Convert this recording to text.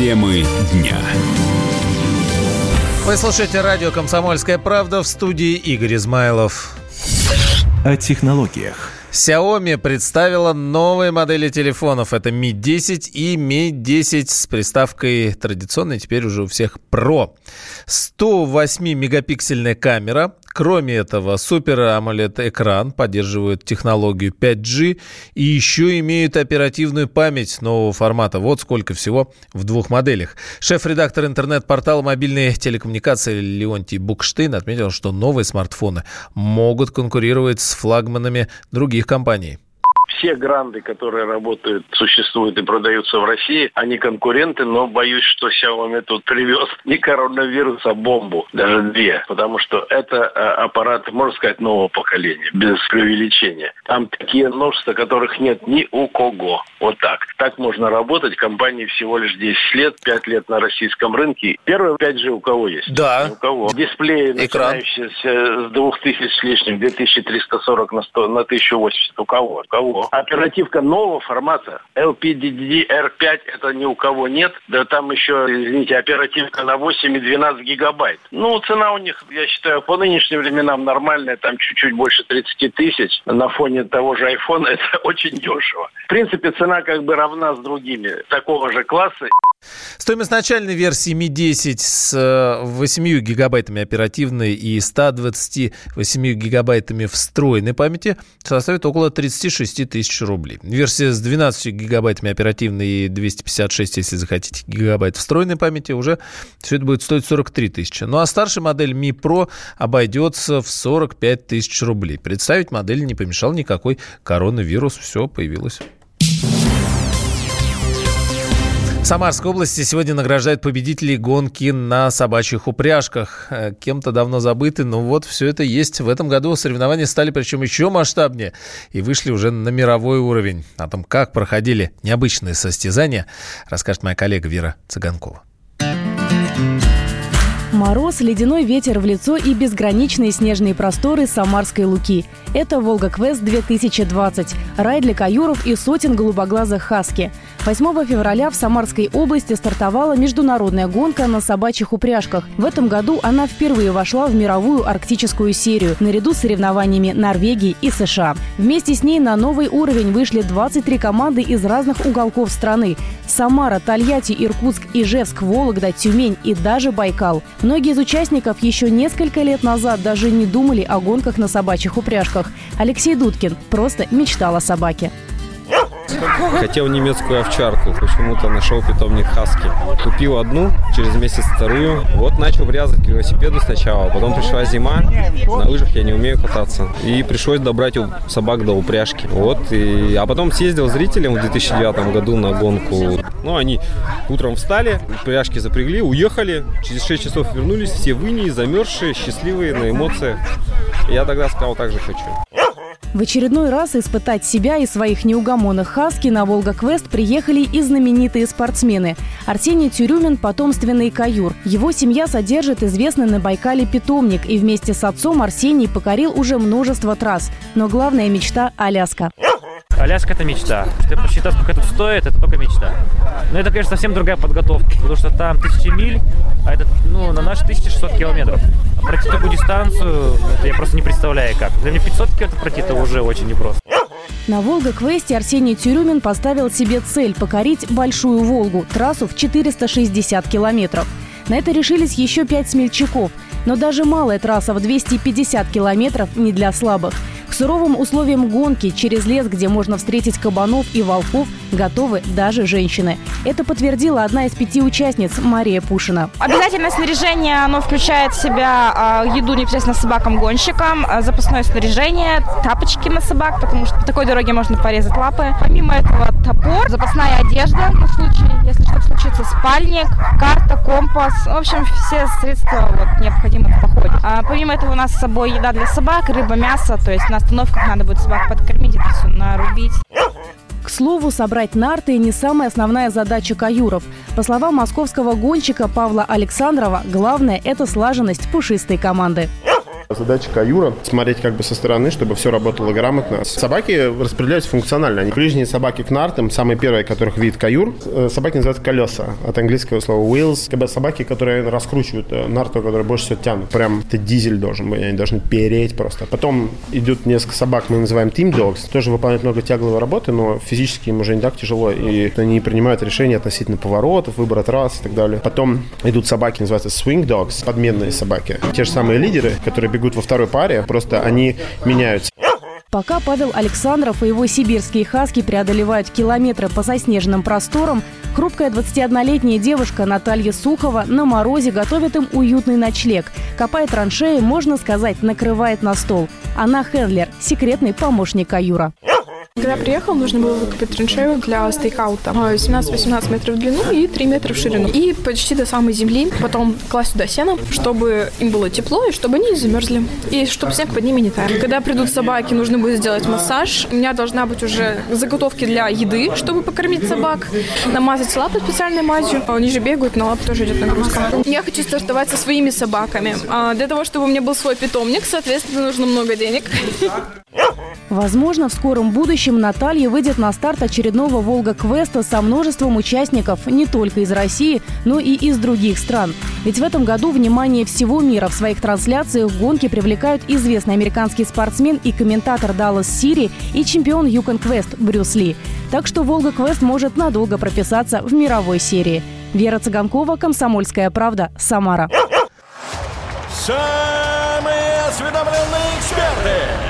Темы дня. Вы слушаете радио «Комсомольская правда» в студии Игорь Измайлов. О технологиях. Xiaomi представила новые модели телефонов. Это Mi 10 и Mi 10 с приставкой традиционной, теперь уже у всех Pro. 108-мегапиксельная камера, Кроме этого, Super AMOLED экран поддерживает технологию 5G и еще имеют оперативную память нового формата. Вот сколько всего в двух моделях. Шеф-редактор интернет-портала мобильной телекоммуникации Леонтий Букштейн отметил, что новые смартфоны могут конкурировать с флагманами других компаний все гранды, которые работают, существуют и продаются в России, они конкуренты, но боюсь, что Xiaomi тут привез не коронавирус, а бомбу, даже две, потому что это а, аппарат, можно сказать, нового поколения, без преувеличения. Там такие множества, которых нет ни у кого. Вот так. Так можно работать. Компании всего лишь 10 лет, 5 лет на российском рынке. Первый 5G у кого есть? Да. У кого? Дисплеи, Экран. начинающиеся с 2000 с лишним, 2340 на, 100, на 1080. У кого? У кого? Оперативка нового формата LPDDR5 это ни у кого нет. Да там еще, извините, оперативка на 8 и 12 гигабайт. Ну, цена у них, я считаю, по нынешним временам нормальная, там чуть-чуть больше 30 тысяч. На фоне того же iPhone это очень дешево. В принципе, цена как бы равна с другими такого же класса. Стоимость начальной версии Mi 10 с 8 э, гигабайтами оперативной и 128 гигабайтами встроенной памяти составит около 36 тысяч рублей. Версия с 12 гигабайтами оперативной и 256, если захотите, гигабайт встроенной памяти, уже все это будет стоить 43 тысячи. Ну а старшая модель Mi Pro обойдется в 45 тысяч рублей. Представить модель не помешал никакой коронавирус. Все появилось. Самарской области сегодня награждают победителей гонки на собачьих упряжках. Э, кем-то давно забыты, но вот все это есть. В этом году соревнования стали причем еще масштабнее и вышли уже на мировой уровень. О том, как проходили необычные состязания, расскажет моя коллега Вера Цыганкова. Мороз, ледяной ветер в лицо и безграничные снежные просторы Самарской Луки. Это «Волга Квест 2020» – рай для каюров и сотен голубоглазых хаски. 8 февраля в Самарской области стартовала международная гонка на собачьих упряжках. В этом году она впервые вошла в мировую арктическую серию, наряду с соревнованиями Норвегии и США. Вместе с ней на новый уровень вышли 23 команды из разных уголков страны. Самара, Тольятти, Иркутск, Ижевск, Вологда, Тюмень и даже Байкал. Многие из участников еще несколько лет назад даже не думали о гонках на собачьих упряжках. Алексей Дудкин просто мечтал о собаке. Хотел немецкую овчарку, почему-то нашел питомник Хаски. Купил одну, через месяц вторую. Вот начал врезать к велосипеду сначала, потом пришла зима, на лыжах я не умею кататься. И пришлось добрать у собак до упряжки. Вот, и... А потом съездил зрителям в 2009 году на гонку. Ну, они утром встали, упряжки запрягли, уехали. Через 6 часов вернулись, все выни, замерзшие, счастливые, на эмоциях. я тогда сказал, так же хочу. В очередной раз испытать себя и своих неугомонных хаски на «Волга-квест» приехали и знаменитые спортсмены. Арсений Тюрюмин – потомственный каюр. Его семья содержит известный на Байкале питомник, и вместе с отцом Арсений покорил уже множество трасс. Но главная мечта – Аляска. Аляска – это мечта. Что я посчитал, сколько это стоит, это только мечта. Но это, конечно, совсем другая подготовка, потому что там тысячи миль, а это, ну, на наши 1600 километров. А пройти такую дистанцию, я просто не представляю как. Для меня 500 километров пройти, это уже очень непросто. На Волга-квесте Арсений Тюрюмин поставил себе цель покорить Большую Волгу, трассу в 460 километров. На это решились еще пять смельчаков. Но даже малая трасса в 250 километров не для слабых – к суровым условиям гонки через лес, где можно встретить кабанов и волков, готовы даже женщины. Это подтвердила одна из пяти участниц Мария Пушина. Обязательное снаряжение, оно включает в себя э, еду непосредственно собакам-гонщикам, э, запасное снаряжение, тапочки на собак, потому что по такой дороге можно порезать лапы. Помимо этого топор, запасная спальник, карта, компас. В общем, все средства вот, необходимы в походе. А, помимо этого у нас с собой еда для собак, рыба, мясо, то есть на остановках надо будет собак подкормить, это все нарубить. К слову, собрать нарты не самая основная задача каюров. По словам московского гонщика Павла Александрова, главное – это слаженность пушистой команды. Задача каюра – смотреть как бы со стороны, чтобы все работало грамотно. Собаки распределяются функционально. Они ближние собаки к нартам, самые первые, которых видит каюр, э, собаки называются колеса, от английского слова wheels. Как бы собаки, которые раскручивают э, нарту, которые больше всего тянут. Прям это дизель должен быть, они должны переть просто. Потом идут несколько собак, мы называем team dogs, тоже выполняют много тягловой работы, но физически им уже не так тяжело, и они принимают решения относительно поворотов, выбора трасс и так далее. Потом идут собаки, называются swing dogs, подменные собаки. Те же самые лидеры, которые бегут во второй паре, просто они меняются. Пока Павел Александров и его сибирские хаски преодолевают километры по соснеженным просторам, хрупкая 21-летняя девушка Наталья Сухова на морозе готовит им уютный ночлег. Копает траншеи, можно сказать, накрывает на стол. Она Хендлер, секретный помощник Каюра. Когда приехал, нужно было выкопать траншею для стейкаута. 17-18 метров в длину и 3 метра в ширину. И почти до самой земли. Потом класть туда сено, чтобы им было тепло и чтобы они не замерзли. И чтобы снег под ними не таял. Когда придут собаки, нужно будет сделать массаж. У меня должна быть уже заготовки для еды, чтобы покормить собак. Намазать лапы специальной мазью. Они же бегают, на лапы тоже идет нагрузка. Я хочу стартовать со своими собаками. А для того, чтобы у меня был свой питомник, соответственно, нужно много денег. Возможно, в скором будущем Наталья выйдет на старт очередного «Волга-квеста» со множеством участников не только из России, но и из других стран. Ведь в этом году внимание всего мира в своих трансляциях гонки привлекают известный американский спортсмен и комментатор Даллас Сири и чемпион Юкон Квест Брюс Ли. Так что «Волга-квест» может надолго прописаться в мировой серии. Вера Цыганкова, «Комсомольская правда», Самара. Самые осведомленные эксперты!